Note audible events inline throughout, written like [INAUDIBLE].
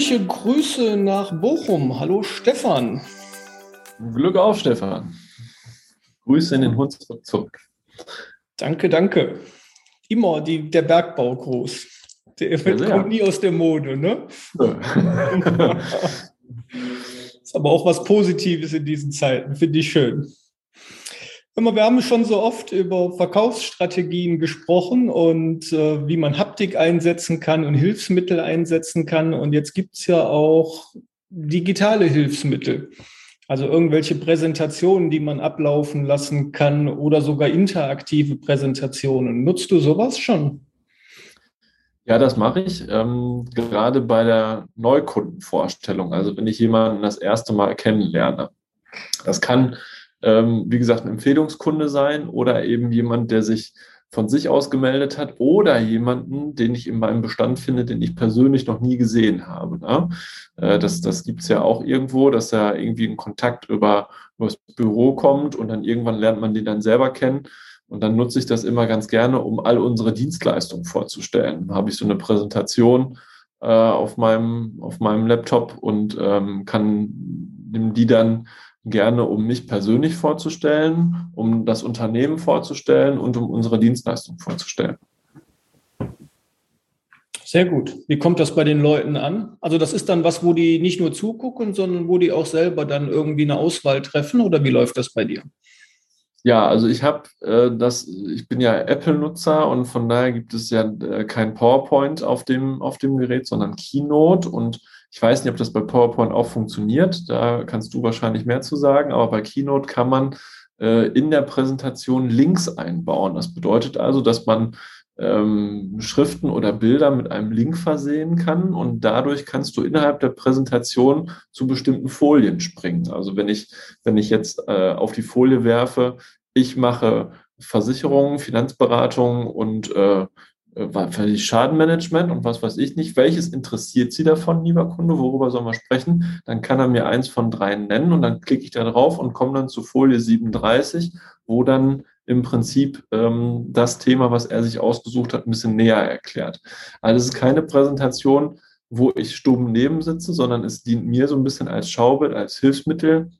Fröhliche Grüße nach Bochum. Hallo Stefan. Glück auf, Stefan. Grüße in den Hunsrück zurück. Danke, danke. Immer die, der Bergbaugruß. Der ja, kommt nie aus der Mode, ne? [LAUGHS] ist aber auch was Positives in diesen Zeiten, finde ich schön. Wir haben schon so oft über Verkaufsstrategien gesprochen und äh, wie man Haptik einsetzen kann und Hilfsmittel einsetzen kann. Und jetzt gibt es ja auch digitale Hilfsmittel. Also irgendwelche Präsentationen, die man ablaufen lassen kann oder sogar interaktive Präsentationen. Nutzt du sowas schon? Ja, das mache ich. Ähm, gerade bei der Neukundenvorstellung. Also wenn ich jemanden das erste Mal kennenlerne. Das kann ähm, wie gesagt, ein Empfehlungskunde sein oder eben jemand, der sich von sich aus gemeldet hat oder jemanden, den ich in meinem Bestand finde, den ich persönlich noch nie gesehen habe. Ne? Äh, das das gibt es ja auch irgendwo, dass da irgendwie ein Kontakt über, über das Büro kommt und dann irgendwann lernt man den dann selber kennen. Und dann nutze ich das immer ganz gerne, um all unsere Dienstleistungen vorzustellen. Da habe ich so eine Präsentation äh, auf, meinem, auf meinem Laptop und ähm, kann die dann gerne, um mich persönlich vorzustellen, um das Unternehmen vorzustellen und um unsere Dienstleistung vorzustellen. Sehr gut. Wie kommt das bei den Leuten an? Also das ist dann was, wo die nicht nur zugucken, sondern wo die auch selber dann irgendwie eine Auswahl treffen oder wie läuft das bei dir? Ja, also ich habe äh, das, ich bin ja Apple-Nutzer und von daher gibt es ja äh, kein PowerPoint auf dem, auf dem Gerät, sondern Keynote und ich weiß nicht, ob das bei PowerPoint auch funktioniert. Da kannst du wahrscheinlich mehr zu sagen. Aber bei Keynote kann man äh, in der Präsentation Links einbauen. Das bedeutet also, dass man ähm, Schriften oder Bilder mit einem Link versehen kann und dadurch kannst du innerhalb der Präsentation zu bestimmten Folien springen. Also wenn ich, wenn ich jetzt äh, auf die Folie werfe, ich mache Versicherungen, Finanzberatung und äh, völlig Schadenmanagement und was weiß ich nicht. Welches interessiert Sie davon, lieber Kunde? Worüber sollen wir sprechen? Dann kann er mir eins von drei nennen und dann klicke ich da drauf und komme dann zu Folie 37, wo dann im Prinzip ähm, das Thema, was er sich ausgesucht hat, ein bisschen näher erklärt. Also es ist keine Präsentation, wo ich stumm neben sitze, sondern es dient mir so ein bisschen als Schaubild, als Hilfsmittel,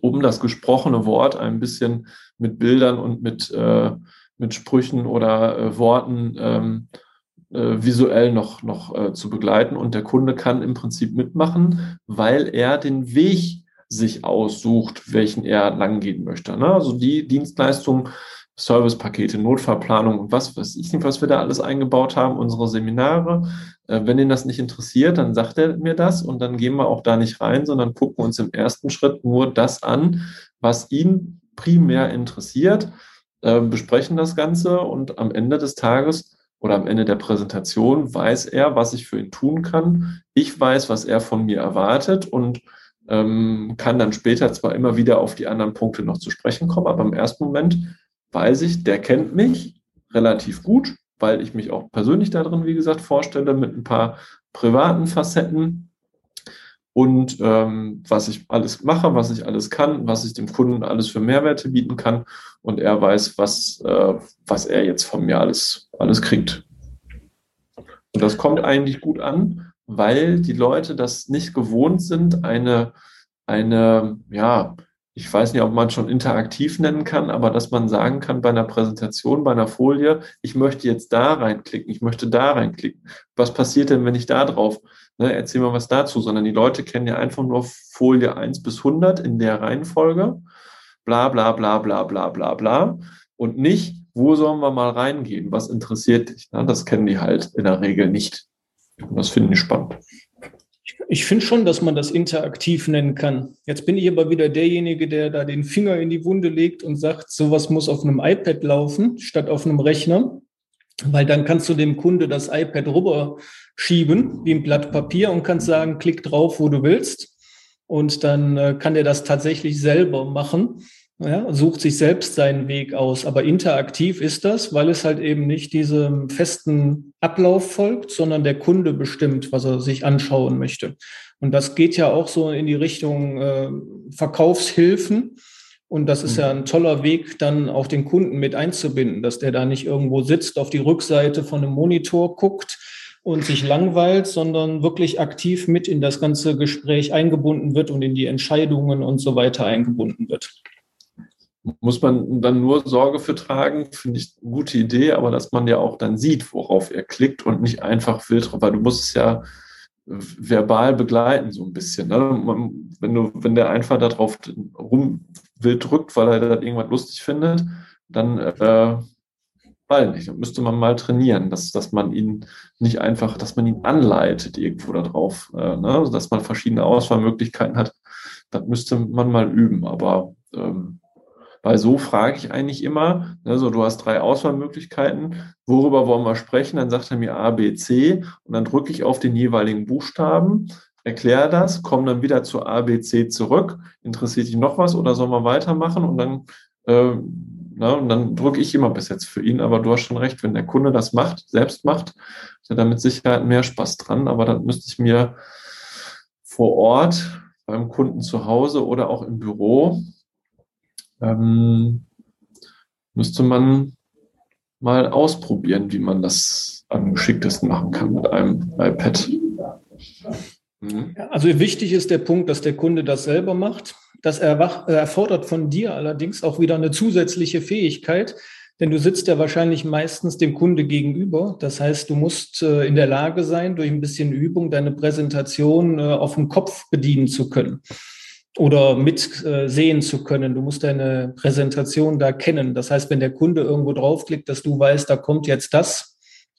um das gesprochene Wort ein bisschen mit Bildern und mit äh, mit Sprüchen oder äh, Worten ähm, äh, visuell noch, noch äh, zu begleiten. Und der Kunde kann im Prinzip mitmachen, weil er den Weg sich aussucht, welchen er langgehen möchte. Ne? Also die Dienstleistung, Servicepakete, Notfallplanung und was weiß ich nicht, was wir da alles eingebaut haben, unsere Seminare. Äh, wenn ihn das nicht interessiert, dann sagt er mir das und dann gehen wir auch da nicht rein, sondern gucken uns im ersten Schritt nur das an, was ihn primär interessiert äh, besprechen das Ganze und am Ende des Tages oder am Ende der Präsentation weiß er, was ich für ihn tun kann. Ich weiß, was er von mir erwartet und ähm, kann dann später zwar immer wieder auf die anderen Punkte noch zu sprechen kommen, aber im ersten Moment weiß ich, der kennt mich relativ gut, weil ich mich auch persönlich darin, wie gesagt, vorstelle mit ein paar privaten Facetten und ähm, was ich alles mache, was ich alles kann, was ich dem Kunden alles für Mehrwerte bieten kann und er weiß, was, äh, was er jetzt von mir alles, alles kriegt. Und das kommt eigentlich gut an, weil die Leute das nicht gewohnt sind, eine, eine, ja, ich weiß nicht, ob man schon interaktiv nennen kann, aber dass man sagen kann bei einer Präsentation, bei einer Folie, ich möchte jetzt da reinklicken, ich möchte da reinklicken. Was passiert denn, wenn ich da drauf ne, erzähl mal was dazu, sondern die Leute kennen ja einfach nur Folie 1 bis 100 in der Reihenfolge, bla bla bla bla bla bla bla und nicht, wo sollen wir mal reingehen, was interessiert dich. Ne? Das kennen die halt in der Regel nicht. Und das finde ich spannend. Ich finde schon, dass man das interaktiv nennen kann. Jetzt bin ich aber wieder derjenige, der da den Finger in die Wunde legt und sagt, sowas muss auf einem iPad laufen statt auf einem Rechner, weil dann kannst du dem Kunde das iPad rüber schieben, wie ein Blatt Papier und kannst sagen, klick drauf, wo du willst. Und dann äh, kann der das tatsächlich selber machen. Ja, sucht sich selbst seinen Weg aus. Aber interaktiv ist das, weil es halt eben nicht diesem festen Ablauf folgt, sondern der Kunde bestimmt, was er sich anschauen möchte. Und das geht ja auch so in die Richtung äh, Verkaufshilfen. Und das ist ja mhm. ein toller Weg, dann auch den Kunden mit einzubinden, dass der da nicht irgendwo sitzt, auf die Rückseite von einem Monitor guckt und sich langweilt, sondern wirklich aktiv mit in das ganze Gespräch eingebunden wird und in die Entscheidungen und so weiter eingebunden wird. Muss man dann nur Sorge für tragen, finde ich eine gute Idee, aber dass man ja auch dann sieht, worauf er klickt und nicht einfach drauf, weil du musst es ja verbal begleiten, so ein bisschen. Ne? Man, wenn, du, wenn der einfach darauf rum wild drückt, weil er das irgendwas lustig findet, dann äh, weil nicht. Dann müsste man mal trainieren, dass, dass man ihn nicht einfach, dass man ihn anleitet irgendwo darauf, äh, ne? Dass man verschiedene Auswahlmöglichkeiten hat. Das müsste man mal üben. Aber ähm, weil so frage ich eigentlich immer, ne, so du hast drei Auswahlmöglichkeiten, worüber wollen wir sprechen? Dann sagt er mir A, B, C und dann drücke ich auf den jeweiligen Buchstaben, erkläre das, komme dann wieder zu A, B, C zurück. Interessiert dich noch was oder sollen wir weitermachen? Und dann äh, Ne? Und dann drücke ich immer bis jetzt für ihn, aber du hast schon recht, wenn der Kunde das macht, selbst macht, ist er da mit Sicherheit mehr Spaß dran. Aber dann müsste ich mir vor Ort beim Kunden zu Hause oder auch im Büro ähm, müsste man mal ausprobieren, wie man das am geschicktesten machen kann mit einem iPad. Mhm. Also wichtig ist der Punkt, dass der Kunde das selber macht. Das erfordert von dir allerdings auch wieder eine zusätzliche Fähigkeit, denn du sitzt ja wahrscheinlich meistens dem Kunde gegenüber. Das heißt, du musst äh, in der Lage sein, durch ein bisschen Übung deine Präsentation äh, auf dem Kopf bedienen zu können oder mitsehen äh, zu können. Du musst deine Präsentation da kennen. Das heißt, wenn der Kunde irgendwo draufklickt, dass du weißt, da kommt jetzt das,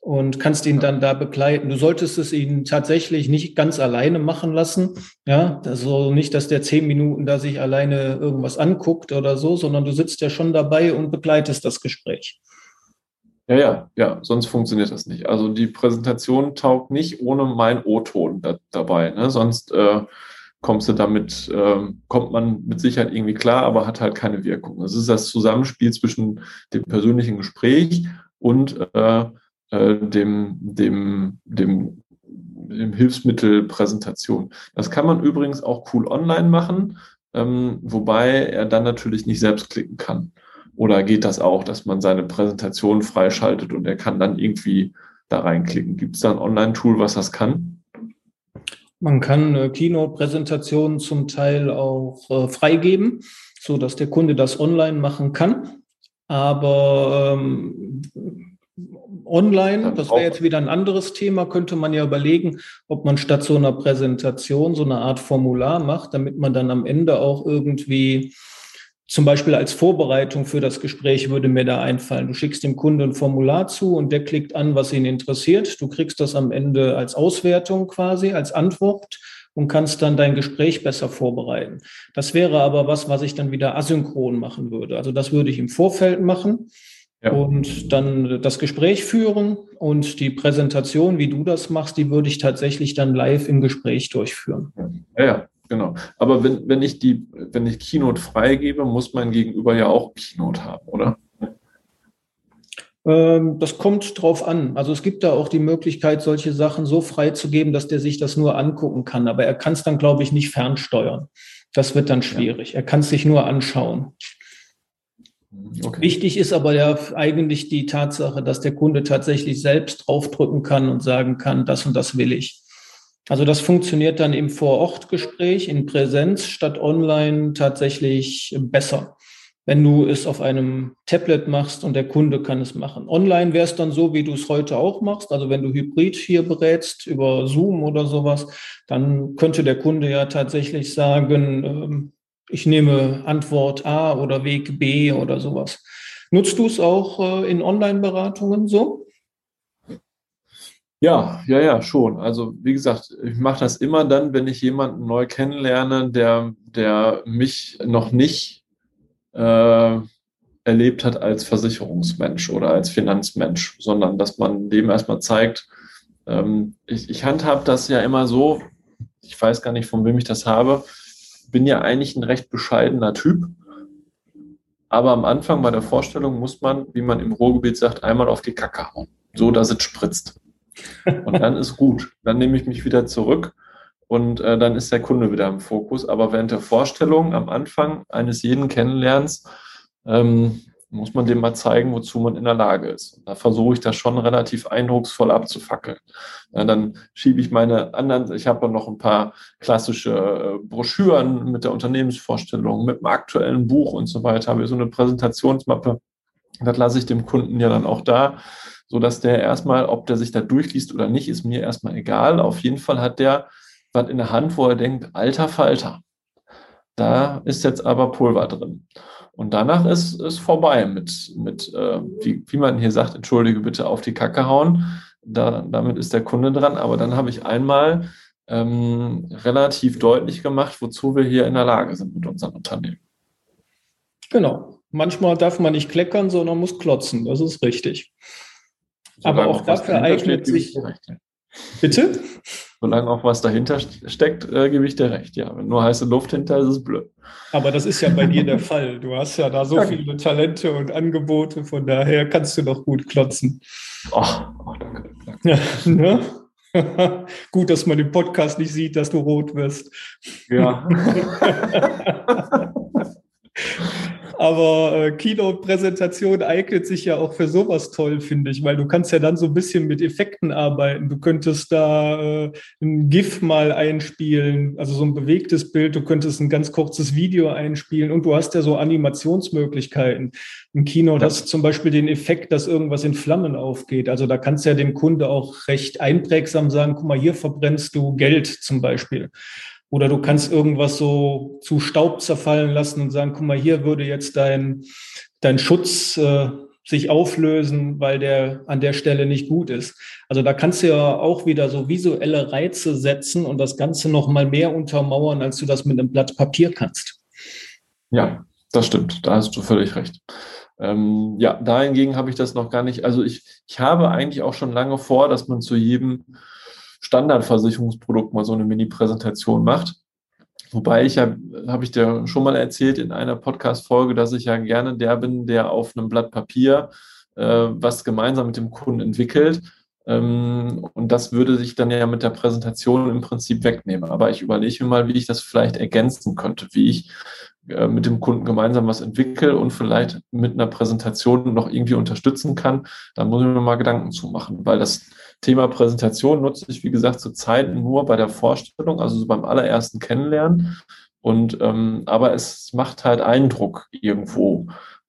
und kannst ihn dann da begleiten. Du solltest es ihn tatsächlich nicht ganz alleine machen lassen. Ja, also nicht, dass der zehn Minuten da sich alleine irgendwas anguckt oder so, sondern du sitzt ja schon dabei und begleitest das Gespräch. Ja, ja, ja, sonst funktioniert das nicht. Also die Präsentation taugt nicht ohne mein O-Ton da, dabei. Ne? Sonst äh, kommst du damit, äh, kommt man mit Sicherheit irgendwie klar, aber hat halt keine Wirkung. Das ist das Zusammenspiel zwischen dem persönlichen Gespräch und äh, äh, dem, dem, dem, dem Hilfsmittel Präsentation. Das kann man übrigens auch cool online machen, ähm, wobei er dann natürlich nicht selbst klicken kann. Oder geht das auch, dass man seine Präsentation freischaltet und er kann dann irgendwie da reinklicken? Gibt es da ein Online-Tool, was das kann? Man kann äh, Keynote-Präsentationen zum Teil auch äh, freigeben, so dass der Kunde das online machen kann. Aber ähm, online, das wäre jetzt wieder ein anderes Thema, könnte man ja überlegen, ob man statt so einer Präsentation so eine Art Formular macht, damit man dann am Ende auch irgendwie zum Beispiel als Vorbereitung für das Gespräch würde mir da einfallen. Du schickst dem Kunden ein Formular zu und der klickt an, was ihn interessiert. Du kriegst das am Ende als Auswertung quasi, als Antwort und kannst dann dein Gespräch besser vorbereiten. Das wäre aber was, was ich dann wieder asynchron machen würde. Also das würde ich im Vorfeld machen ja. Und dann das Gespräch führen und die Präsentation, wie du das machst, die würde ich tatsächlich dann live im Gespräch durchführen. Ja, ja genau. Aber wenn, wenn ich die, wenn ich Keynote freigebe, muss mein Gegenüber ja auch Keynote haben, oder? Ähm, das kommt drauf an. Also es gibt da auch die Möglichkeit, solche Sachen so freizugeben, dass der sich das nur angucken kann. Aber er kann es dann, glaube ich, nicht fernsteuern. Das wird dann schwierig. Ja. Er kann es sich nur anschauen. Okay. Wichtig ist aber ja eigentlich die Tatsache, dass der Kunde tatsächlich selbst draufdrücken kann und sagen kann, das und das will ich. Also das funktioniert dann im Vorortgespräch in Präsenz statt online tatsächlich besser, wenn du es auf einem Tablet machst und der Kunde kann es machen. Online wäre es dann so, wie du es heute auch machst. Also wenn du Hybrid hier berätst über Zoom oder sowas, dann könnte der Kunde ja tatsächlich sagen, ähm, ich nehme Antwort A oder Weg B oder sowas. Nutzt du es auch äh, in Online-Beratungen so? Ja, ja, ja, schon. Also wie gesagt, ich mache das immer dann, wenn ich jemanden neu kennenlerne, der, der mich noch nicht äh, erlebt hat als Versicherungsmensch oder als Finanzmensch, sondern dass man dem erstmal zeigt, ähm, ich, ich handhabe das ja immer so, ich weiß gar nicht, von wem ich das habe, bin ja eigentlich ein recht bescheidener Typ. Aber am Anfang bei der Vorstellung muss man, wie man im Ruhrgebiet sagt, einmal auf die Kacke hauen. So, dass es spritzt. Und dann ist gut. Dann nehme ich mich wieder zurück und äh, dann ist der Kunde wieder im Fokus. Aber während der Vorstellung am Anfang eines jeden Kennenlernens ähm, muss man dem mal zeigen, wozu man in der Lage ist. Und da versuche ich das schon relativ eindrucksvoll abzufackeln. Ja, dann schiebe ich meine anderen, ich habe noch ein paar klassische äh, Broschüren mit der Unternehmensvorstellung, mit dem aktuellen Buch und so weiter, habe ich so eine Präsentationsmappe. Das lasse ich dem Kunden ja dann auch da, so dass der erstmal, ob der sich da durchliest oder nicht, ist mir erstmal egal. Auf jeden Fall hat der was in der Hand, wo er denkt, alter Falter, da ist jetzt aber Pulver drin. Und danach ist es vorbei mit, mit äh, wie, wie man hier sagt, entschuldige bitte, auf die Kacke hauen. Da, damit ist der Kunde dran. Aber dann habe ich einmal ähm, relativ deutlich gemacht, wozu wir hier in der Lage sind mit unseren Unternehmen. Genau. Manchmal darf man nicht kleckern, sondern muss klotzen. Das ist richtig. Aber auch dafür eignet sich. Bitte? Solange auch was dahinter steckt, äh, gebe ich dir recht. Ja, wenn nur heiße Luft hinter ist, ist es blöd. Aber das ist ja bei dir der Fall. Du hast ja da so danke. viele Talente und Angebote, von daher kannst du doch gut klotzen. Oh, oh danke. danke. Ja, ne? [LAUGHS] gut, dass man im Podcast nicht sieht, dass du rot wirst. Ja. [LAUGHS] Aber äh, Keynote-Präsentation eignet sich ja auch für sowas toll, finde ich, weil du kannst ja dann so ein bisschen mit Effekten arbeiten. Du könntest da äh, ein GIF mal einspielen, also so ein bewegtes Bild. Du könntest ein ganz kurzes Video einspielen und du hast ja so Animationsmöglichkeiten. Im Keynote ja. hast du zum Beispiel den Effekt, dass irgendwas in Flammen aufgeht. Also da kannst du ja dem Kunde auch recht einprägsam sagen, guck mal, hier verbrennst du Geld zum Beispiel. Oder du kannst irgendwas so zu Staub zerfallen lassen und sagen, guck mal, hier würde jetzt dein, dein Schutz äh, sich auflösen, weil der an der Stelle nicht gut ist. Also da kannst du ja auch wieder so visuelle Reize setzen und das Ganze noch mal mehr untermauern, als du das mit einem Blatt Papier kannst. Ja, das stimmt. Da hast du völlig recht. Ähm, ja, dahingegen habe ich das noch gar nicht. Also ich, ich habe eigentlich auch schon lange vor, dass man zu jedem Standardversicherungsprodukt mal so eine Mini-Präsentation macht. Wobei ich ja, habe ich dir schon mal erzählt in einer Podcast-Folge, dass ich ja gerne der bin, der auf einem Blatt Papier äh, was gemeinsam mit dem Kunden entwickelt. Ähm, und das würde sich dann ja mit der Präsentation im Prinzip wegnehmen. Aber ich überlege mir mal, wie ich das vielleicht ergänzen könnte, wie ich äh, mit dem Kunden gemeinsam was entwickle und vielleicht mit einer Präsentation noch irgendwie unterstützen kann. Da muss ich mir mal Gedanken zu machen, weil das Thema Präsentation nutze ich, wie gesagt, zurzeit nur bei der Vorstellung, also so beim allerersten Kennenlernen. Und ähm, aber es macht halt Eindruck irgendwo.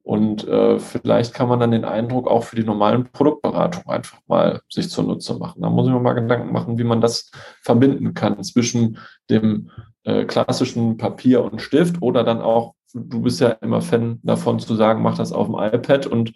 Und äh, vielleicht kann man dann den Eindruck auch für die normalen Produktberatungen einfach mal sich zunutze machen. Da muss ich mir mal Gedanken machen, wie man das verbinden kann zwischen dem äh, klassischen Papier und Stift oder dann auch, du bist ja immer Fan davon zu sagen, mach das auf dem iPad und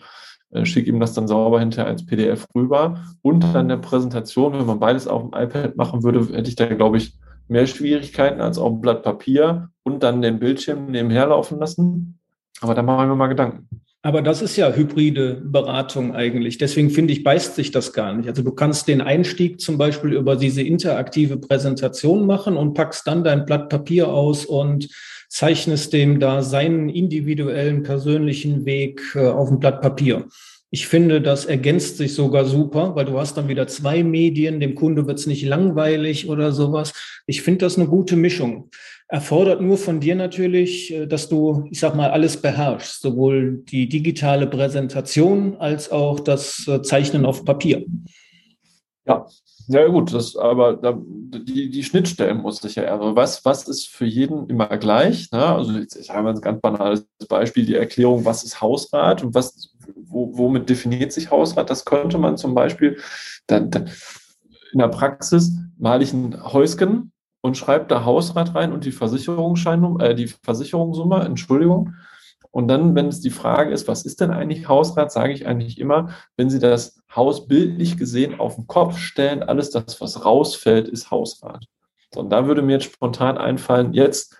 äh, schicke ihm das dann sauber hinterher als PDF rüber. Und dann der Präsentation, wenn man beides auf dem iPad machen würde, hätte ich da, glaube ich, mehr Schwierigkeiten als auf dem Blatt Papier und dann den Bildschirm nebenher laufen lassen. Aber da machen wir mal Gedanken. Aber das ist ja hybride Beratung eigentlich. Deswegen finde ich, beißt sich das gar nicht. Also du kannst den Einstieg zum Beispiel über diese interaktive Präsentation machen und packst dann dein Blatt Papier aus und zeichnest dem da seinen individuellen persönlichen Weg äh, auf dem Blatt Papier. Ich finde, das ergänzt sich sogar super, weil du hast dann wieder zwei Medien, dem Kunde wird es nicht langweilig oder sowas. Ich finde das eine gute Mischung. Erfordert nur von dir natürlich, äh, dass du, ich sag mal, alles beherrschst, sowohl die digitale Präsentation als auch das äh, Zeichnen auf Papier. Ja, ja, gut, das, aber da, die, die Schnittstellen muss ich ja eher. Was, was ist für jeden immer gleich? Ne? Also, ich, ich habe ein ganz banales Beispiel, die Erklärung, was ist Hausrat und was, wo, womit definiert sich Hausrat? Das könnte man zum Beispiel dann, dann in der Praxis male ich ein Häuschen und schreibe da Hausrat rein und die Versicherungsscheinnummer, äh, die Versicherungssumme, Entschuldigung. Und dann, wenn es die Frage ist, was ist denn eigentlich Hausrat, sage ich eigentlich immer, wenn Sie das Haus bildlich gesehen auf den Kopf stellen, alles das, was rausfällt, ist Hausrat. Und da würde mir jetzt spontan einfallen, jetzt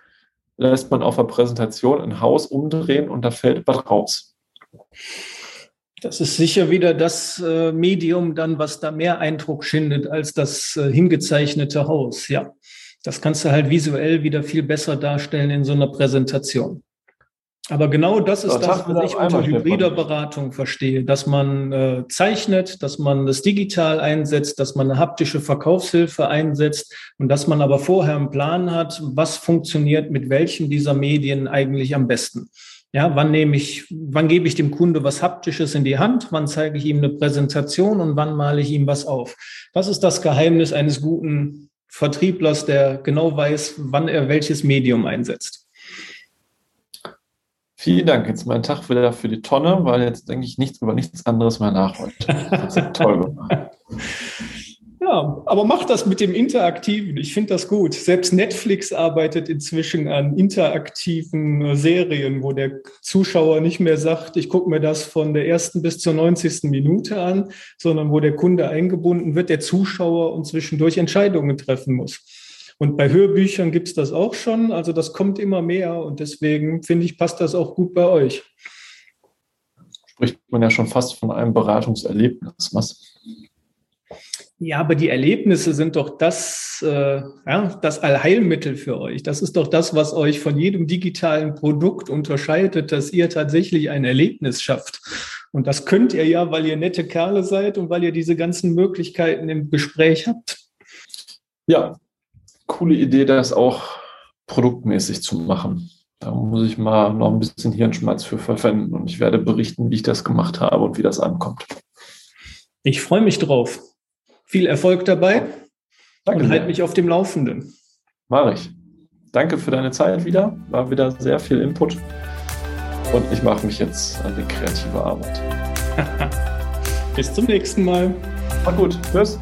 lässt man auf der Präsentation ein Haus umdrehen und da fällt was raus. Das ist sicher wieder das äh, Medium dann, was da mehr Eindruck schindet als das äh, hingezeichnete Haus. Ja, das kannst du halt visuell wieder viel besser darstellen in so einer Präsentation. Aber genau das ist das, was ich unter hybrider Beratung verstehe, dass man äh, zeichnet, dass man das digital einsetzt, dass man eine haptische Verkaufshilfe einsetzt und dass man aber vorher einen Plan hat, was funktioniert mit welchen dieser Medien eigentlich am besten. Ja, wann nehme ich, wann gebe ich dem Kunde was Haptisches in die Hand? Wann zeige ich ihm eine Präsentation und wann male ich ihm was auf? Das ist das Geheimnis eines guten Vertrieblers, der genau weiß, wann er welches Medium einsetzt. Vielen Dank. Jetzt mein Tag wieder für die Tonne, weil jetzt denke ich nichts über nichts anderes mehr nach heute. Das ist toll gemacht. [LAUGHS] Ja, aber mach das mit dem Interaktiven. Ich finde das gut. Selbst Netflix arbeitet inzwischen an interaktiven äh, Serien, wo der Zuschauer nicht mehr sagt, ich gucke mir das von der ersten bis zur 90. Minute an, sondern wo der Kunde eingebunden wird, der Zuschauer und zwischendurch Entscheidungen treffen muss. Und bei Hörbüchern gibt es das auch schon. Also das kommt immer mehr und deswegen finde ich, passt das auch gut bei euch. Spricht man ja schon fast von einem Beratungserlebnis. Was? Ja, aber die Erlebnisse sind doch das, äh, ja, das Allheilmittel für euch. Das ist doch das, was euch von jedem digitalen Produkt unterscheidet, dass ihr tatsächlich ein Erlebnis schafft. Und das könnt ihr ja, weil ihr nette Kerle seid und weil ihr diese ganzen Möglichkeiten im Gespräch habt. Ja, coole Idee, das auch produktmäßig zu machen. Da muss ich mal noch ein bisschen Hirnschmerz für verwenden und ich werde berichten, wie ich das gemacht habe und wie das ankommt. Ich freue mich drauf. Viel Erfolg dabei Danke und halt mich auf dem Laufenden. Mache ich. Danke für deine Zeit wieder. War wieder sehr viel Input. Und ich mache mich jetzt an die kreative Arbeit. [LAUGHS] Bis zum nächsten Mal. Mach gut. Tschüss.